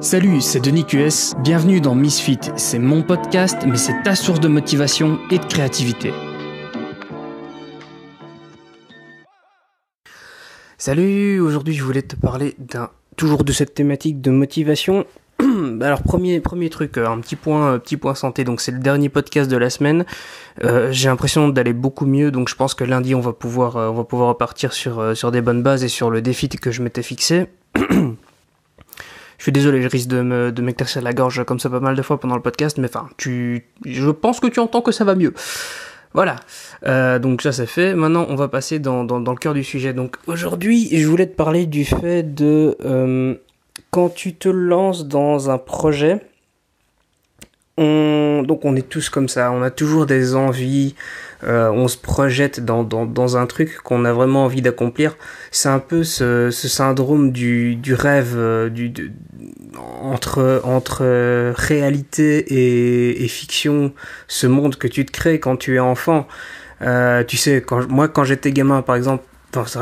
Salut, c'est Denis QS, bienvenue dans Misfit, c'est mon podcast, mais c'est ta source de motivation et de créativité. Salut, aujourd'hui je voulais te parler d'un toujours de cette thématique de motivation. Alors premier premier truc, euh, un petit point euh, petit point santé. Donc c'est le dernier podcast de la semaine. Euh, j'ai l'impression d'aller beaucoup mieux, donc je pense que lundi on va pouvoir repartir sur des bonnes bases et sur le défi que je m'étais fixé. Je suis désolé, je risque de me, de m'éclaircir la gorge comme ça pas mal de fois pendant le podcast, mais enfin, tu, je pense que tu entends que ça va mieux. Voilà. Euh, donc ça c'est fait. Maintenant, on va passer dans, dans, le cœur du sujet. Donc aujourd'hui, je voulais te parler du fait de euh, quand tu te lances dans un projet. On, donc on est tous comme ça. On a toujours des envies. Euh, on se projette dans, dans, dans un truc qu'on a vraiment envie d'accomplir. C'est un peu ce, ce syndrome du, du rêve, euh, du, entre, entre euh, réalité et, et, fiction, ce monde que tu te crées quand tu es enfant. Euh, tu sais, quand, moi quand j'étais gamin par exemple,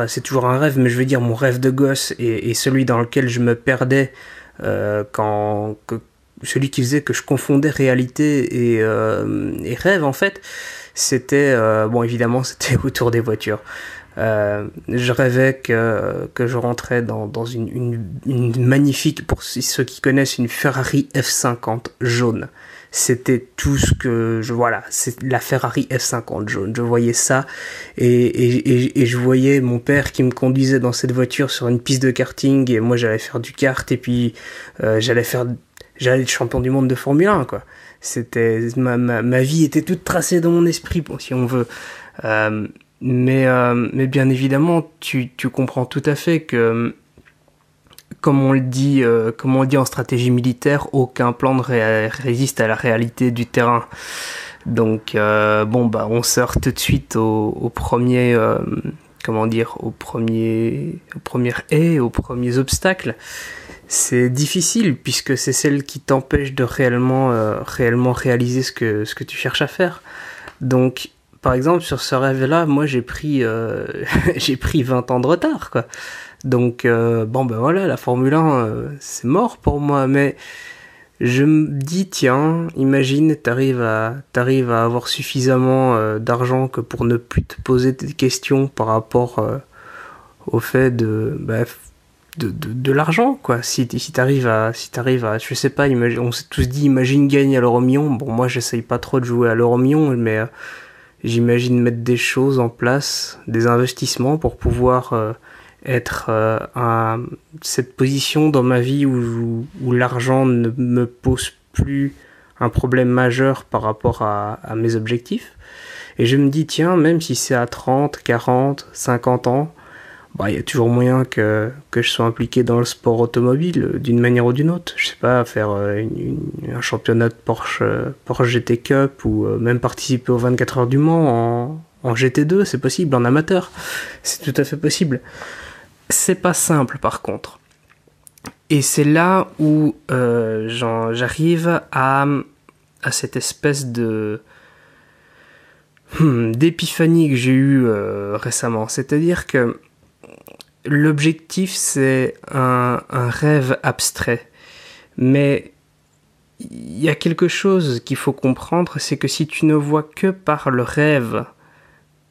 c'est toujours un rêve, mais je veux dire mon rêve de gosse et, et celui dans lequel je me perdais quand que, celui qui faisait que je confondais réalité et, et rêve en fait c'était euh, bon évidemment c'était autour des voitures. Euh, je rêvais que, que je rentrais dans, une, magnifique, pour ceux qui connaissent, une Ferrari F50 jaune. C'était tout ce que je, voilà, c'est la Ferrari F50 jaune. Je voyais ça et, et, et, je voyais mon père qui me conduisait dans cette voiture sur une piste de karting et moi j'allais faire du kart et puis euh, j'allais faire, j'allais être champion du monde de Formule 1, quoi. C'était ma, ma, ma, vie était toute tracée dans mon esprit, bon, si on veut. Euh, mais, euh, mais bien évidemment, tu, comprends tout à fait que, comme on le dit, euh, en stratégie militaire, aucun plan ne ré résiste à la réalité du terrain. Donc bon bah on sort tout de suite au, premier comment dire au premier au premier et aux premiers obstacles c'est difficile puisque c'est celle qui t'empêche de réellement, euh, réellement réaliser ce que, ce que tu cherches à faire. Donc, par exemple, sur ce rêve-là, moi j'ai pris, euh, j'ai pris 20 ans de retard, quoi. Donc, euh, bon, ben voilà, la Formule 1, euh, c'est mort pour moi, mais je me dis, tiens, imagine, t'arrives à, t'arrives à avoir suffisamment euh, d'argent que pour ne plus te poser des questions par rapport au fait de, bah, de, de, l'argent quoi. Si si t'arrives à si t'arrives à je sais pas on s'est tous dit imagine gagne à l'euro million bon moi j'essaye pas trop de jouer à l'euro million mais euh, j'imagine mettre des choses en place des investissements pour pouvoir euh, être euh, à cette position dans ma vie où, l'argent ne me pose plus un problème majeur par rapport à, mes objectifs et je me dis tiens même si c'est à 30 40 50 ans bah, il y a toujours moyen que, que je sois impliqué dans le sport automobile euh, d'une manière ou d'une autre. Je sais pas, faire euh, un championnat de Porsche, euh, Porsche GT Cup ou même participer aux 24 heures du Mans en GT2, c'est possible, en amateur. C'est tout à fait possible. C'est pas simple par contre. Et c'est là où euh, j'arrive à, cette espèce de hmm, d'épiphanie que j'ai eue euh, récemment. C'est-à-dire que l'objectif c'est un, un, rêve abstrait. Mais il y a quelque chose qu'il faut comprendre, c'est que si tu ne vois que par le rêve,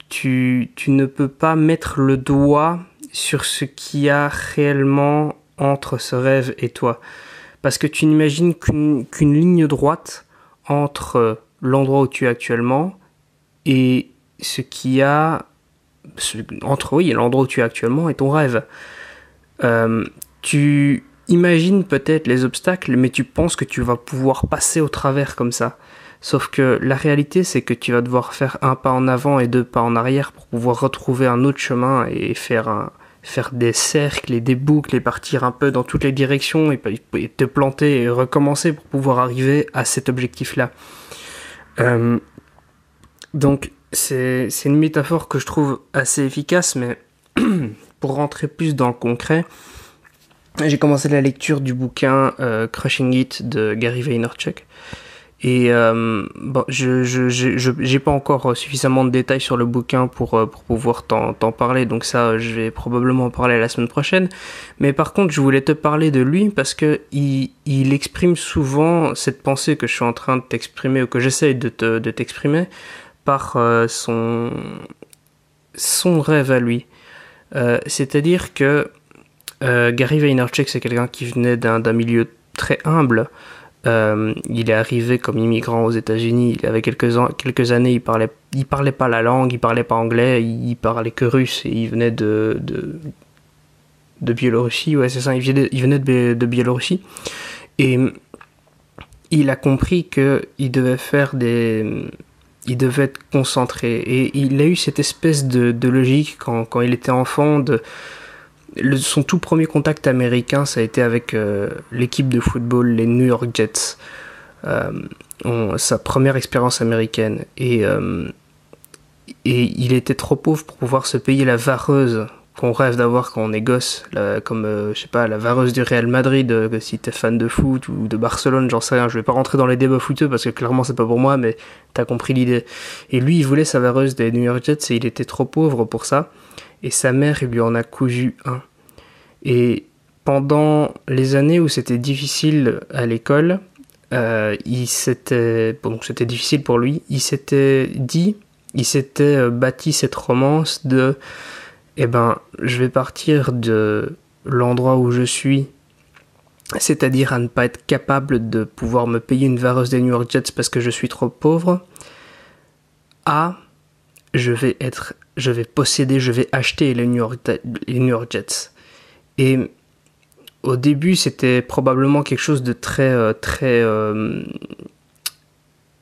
tu, tu ne peux pas mettre le doigt sur ce qu'il y a réellement entre ce rêve et toi. Parce que tu n'imagines qu'une qu ligne droite entre l'endroit où tu es actuellement et ce qu'il y a entre oui, l'endroit où tu es actuellement et ton rêve. Euh, tu imagines peut-être les obstacles, mais tu penses que tu vas pouvoir passer au travers comme ça. Sauf que la réalité, c'est que tu vas devoir faire un pas en avant et deux pas en arrière pour pouvoir retrouver un autre chemin et faire un, faire des cercles et des boucles et partir un peu dans toutes les directions et, te planter et recommencer pour pouvoir arriver à cet objectif-là. Euh, donc, c'est une métaphore que je trouve assez efficace, mais pour rentrer plus dans le concret, j'ai commencé la lecture du bouquin euh, Crushing It de Gary Vaynerchuk. Et euh, bon, je j'ai pas encore suffisamment de détails sur le bouquin pour euh, pour pouvoir t'en parler, donc ça je vais probablement en parler la semaine prochaine. Mais par contre, je voulais te parler de lui parce que il exprime souvent cette pensée que je suis en train de t'exprimer ou que j'essaye de te de t'exprimer par euh, son son rêve à lui. C'est-à-dire que Gary Vaynerchuk c'est quelqu'un qui venait d'un milieu très humble. Euh, il est arrivé comme immigrant aux États-Unis. Il avait quelques, quelques années, il parlait, il parlait pas la langue, il parlait pas anglais, il parlait que russe et il venait de, de, de Biélorussie. Ouais, c'est ça, il venait, il venait de, de, Biélorussie. Et il a compris que il devait faire des. Il devait être concentré. Et il a eu cette espèce de, de logique quand, quand il était enfant de son tout premier contact américain, ça a été avec euh, l'équipe de football, les New York Jets. Euh, sa première expérience américaine. Et, euh, et il était trop pauvre pour pouvoir se payer la vareuse qu'on rêve d'avoir quand on est gosse, comme je sais pas la vareuse du Real Madrid, si t'es fan de foot ou de Barcelone, j'en sais rien. Je vais pas rentrer dans les débats footeux parce que clairement c'est pas pour moi, mais t'as compris l'idée. Et lui, il voulait sa vareuse des New York Jets et il était trop pauvre pour ça et sa mère lui en a cousu un. Et pendant les années où c'était difficile à l'école, euh, il s'était bon, c'était difficile pour lui. Il s'était dit, il s'était euh, bâti cette romance de, eh ben, je vais partir de l'endroit où je suis, c'est-à-dire à ne pas être capable de pouvoir me payer une vareuse des New York Jets parce que je suis trop pauvre, à je vais être je vais posséder, je vais acheter les New York, les New York Jets. Et au début, c'était probablement quelque chose de très, euh, très euh,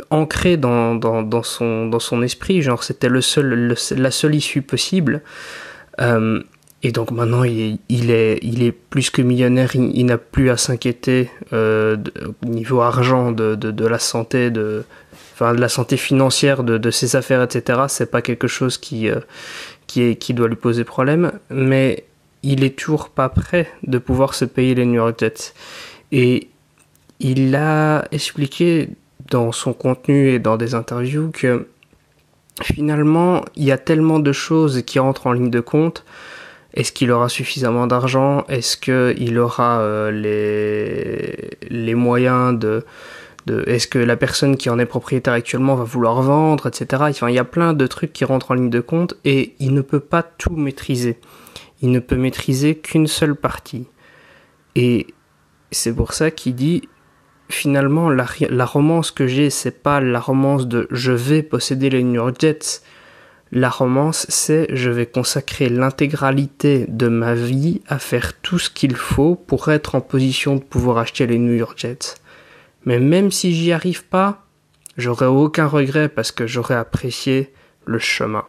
ancré dans, dans, son, dans son esprit. Genre, c'était le seul, la seule issue possible. Euh, et donc maintenant, il est, il est, il est plus que millionnaire. Il, n'a plus à s'inquiéter au niveau argent de, de, de, la santé, de, enfin, de la santé financière de, ses affaires, etc. C'est pas quelque chose qui, est, qui doit lui poser problème. Mais il est toujours pas prêt de pouvoir se payer les New York Jets. Et il a expliqué dans son contenu et dans des interviews que finalement, il y a tellement de choses qui rentrent en ligne de compte. Est-ce qu'il aura suffisamment d'argent? Est-ce qu'il aura euh, les, les moyens de... de Est-ce que la personne qui en est propriétaire actuellement va vouloir vendre, etc. Il y a plein de trucs qui rentrent en ligne de compte et il ne peut pas tout maîtriser il ne peut maîtriser qu'une seule partie. Et c'est pour ça qu'il dit finalement la, la romance que j'ai c'est pas la romance de je vais posséder les New York Jets. La romance c'est je vais consacrer l'intégralité de ma vie à faire tout ce qu'il faut pour être en position de pouvoir acheter les New York Jets. Mais même si j'y arrive pas, j'aurai aucun regret parce que j'aurai apprécié le chemin.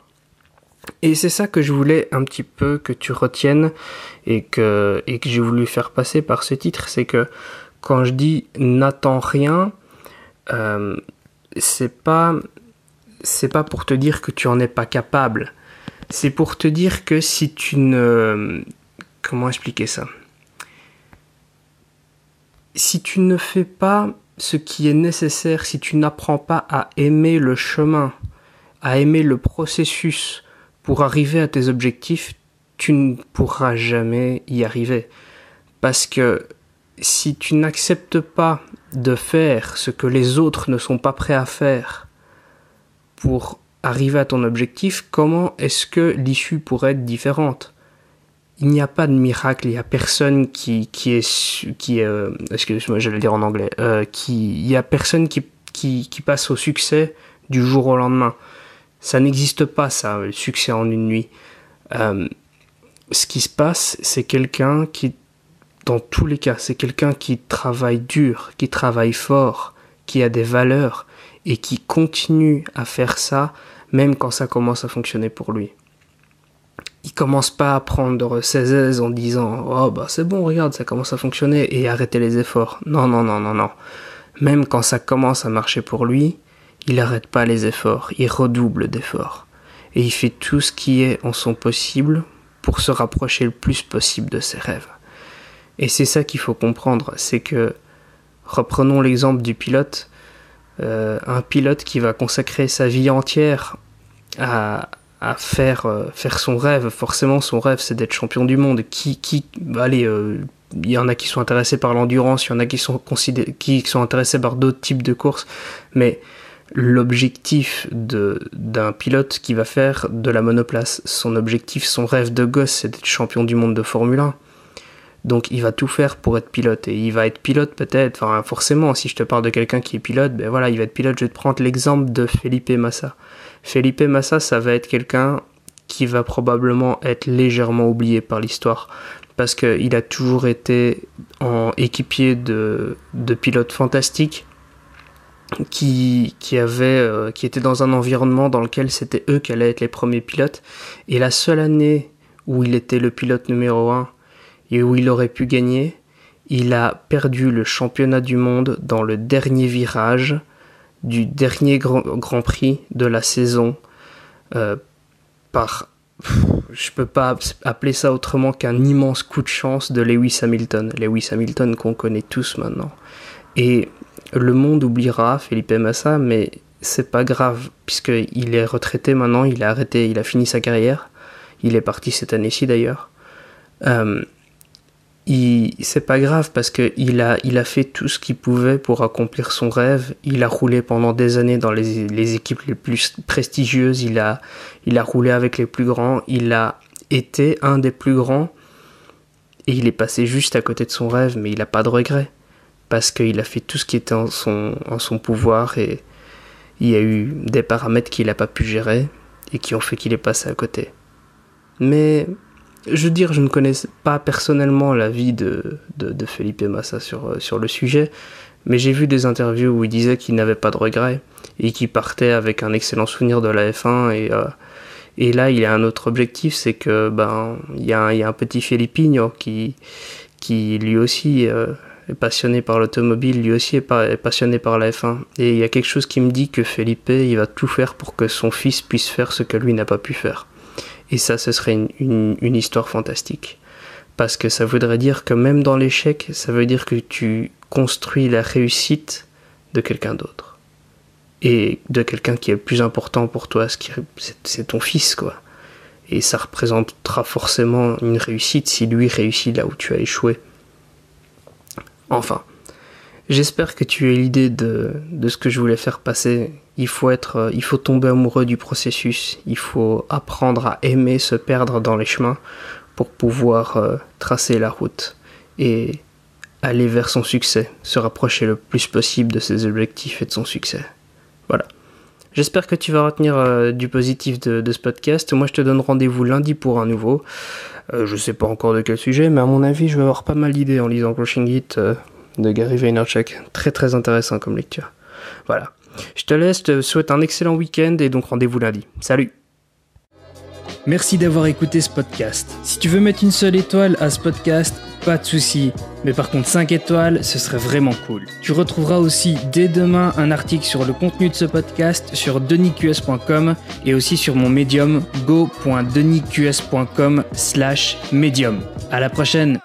Et c'est ça que je voulais un petit peu que tu retiennes et que, et que j'ai voulu faire passer par ce titre, c'est que quand je dis n'attends rien, euh, c'est pas c'est pas pour te dire que tu en es pas capable. C'est pour te dire que si tu ne comment expliquer ça? Si tu ne fais pas ce qui est nécessaire, si tu n'apprends pas à aimer le chemin, à aimer le processus, pour arriver à tes objectifs, tu ne pourras jamais y arriver. Parce que si tu n'acceptes pas de faire ce que les autres ne sont pas prêts à faire pour arriver à ton objectif, comment est-ce que l'issue pourrait être différente? Il n'y a pas de miracle, il n'y a personne qui, qui est... Qui euh, excuse-moi, je vais le dire en anglais. Euh, qui, il n'y a personne qui, qui, qui passe au succès du jour au lendemain. Ça n'existe pas, ça, le succès en une nuit. Euh, ce qui se passe, c'est quelqu'un qui, dans tous les cas, c'est quelqu'un qui travaille dur, qui travaille fort, qui a des valeurs et qui continue à faire ça même quand ça commence à fonctionner pour lui. Il commence pas à prendre ses aises en disant oh bah c'est bon regarde ça commence à fonctionner et arrêter les efforts. Non non non non non. Même quand ça commence à marcher pour lui, il n'arrête pas les efforts, il redouble d'efforts. Et il fait tout ce qui est en son possible pour se rapprocher le plus possible de ses rêves. Et c'est ça qu'il faut comprendre, c'est que, reprenons l'exemple du pilote, un pilote qui va consacrer sa vie entière à, à faire, faire son rêve. Forcément, son rêve, c'est d'être champion du monde. Qui, qui, allez, il y en a qui sont intéressés par l'endurance, il y en a qui sont, qui sont intéressés par d'autres types de courses, mais l'objectif d'un pilote qui va faire de la monoplace, son objectif, son rêve de gosse, c'est d'être champion du monde de Formule 1. Donc il va tout faire pour être pilote. Et il va être pilote peut-être, enfin forcément, si je te parle de quelqu'un qui est pilote, ben voilà, il va être pilote. Je vais te prendre l'exemple de Felipe Massa. Felipe Massa, ça va être quelqu'un qui va probablement être légèrement oublié par l'histoire parce qu'il a toujours été en équipier de, de pilotes fantastiques qui, qui, euh, qui étaient dans un environnement dans lequel c'était eux qui allaient être les premiers pilotes. Et la seule année où il était le pilote numéro 1 et où il aurait pu gagner, il a perdu le championnat du monde dans le dernier virage du dernier grand, grand Prix de la saison euh, par je peux pas appeler ça autrement qu'un immense coup de chance de Lewis Hamilton. Lewis Hamilton qu'on connaît tous maintenant. Et le monde oubliera Felipe Massa, mais c'est pas grave, puisqu'il est retraité maintenant, il a arrêté, il a fini sa carrière. Il est parti cette année-ci d'ailleurs. Euh, c'est pas grave parce qu'il a, il a fait tout ce qu'il pouvait pour accomplir son rêve. Il a roulé pendant des années dans les, les, équipes les plus prestigieuses. Il a, il a roulé avec les plus grands. Il a été un des plus grands. Et il est passé juste à côté de son rêve, mais il n'a pas de regret. Parce qu'il a fait tout ce qui était en son, en son pouvoir et il y a eu des paramètres qu'il n'a pas pu gérer et qui ont fait qu'il est passé à côté. Mais je veux dire, je ne connais pas personnellement la vie de, de, Felipe Massa sur, euh, sur le sujet, mais j'ai vu des interviews où il disait qu'il n'avait pas de regrets et qu'il partait avec un excellent souvenir de la F1 et, euh, et là il a un autre objectif, c'est que ben il y, a un, y a un petit Filipino qui, qui lui aussi euh, est passionné par l'automobile, lui aussi est, est, passionné par la F1 et il y a quelque chose qui me dit que Felipe il va tout faire pour que son fils puisse faire ce que lui n'a pas pu faire. Et ça, ce serait une, histoire fantastique. Parce que ça voudrait dire que même dans l'échec, ça veut dire que tu construis la réussite de quelqu'un d'autre. Et de quelqu'un qui est le plus important pour toi, c'est ton fils, quoi. Et ça représentera forcément une réussite si lui réussit là où tu as échoué. Enfin, j'espère que tu as l'idée de ce que je voulais faire passer il faut être, euh, il faut tomber amoureux du processus. Il faut apprendre à aimer se perdre dans les chemins pour pouvoir euh, tracer la route et aller vers son succès, se rapprocher le plus possible de ses objectifs et de son succès. Voilà. J'espère que tu vas retenir euh, du positif de, ce podcast. Moi, je te donne rendez-vous lundi pour un nouveau. je sais pas encore de quel sujet, mais à mon avis, je vais avoir pas mal d'idées en lisant Crushing It de Gary Vaynerchuk. Très très intéressant comme lecture. Voilà. Je te laisse, te souhaite un excellent week-end et donc rendez-vous lundi. Salut Merci d'avoir écouté ce podcast. Si tu veux mettre une seule étoile à ce podcast, pas de souci. Mais par contre 5 étoiles, ce serait vraiment cool. Tu retrouveras aussi dès demain un article sur le contenu de ce podcast sur denisqs.com et aussi sur mon médium go.denisqs.com slash médium. À la prochaine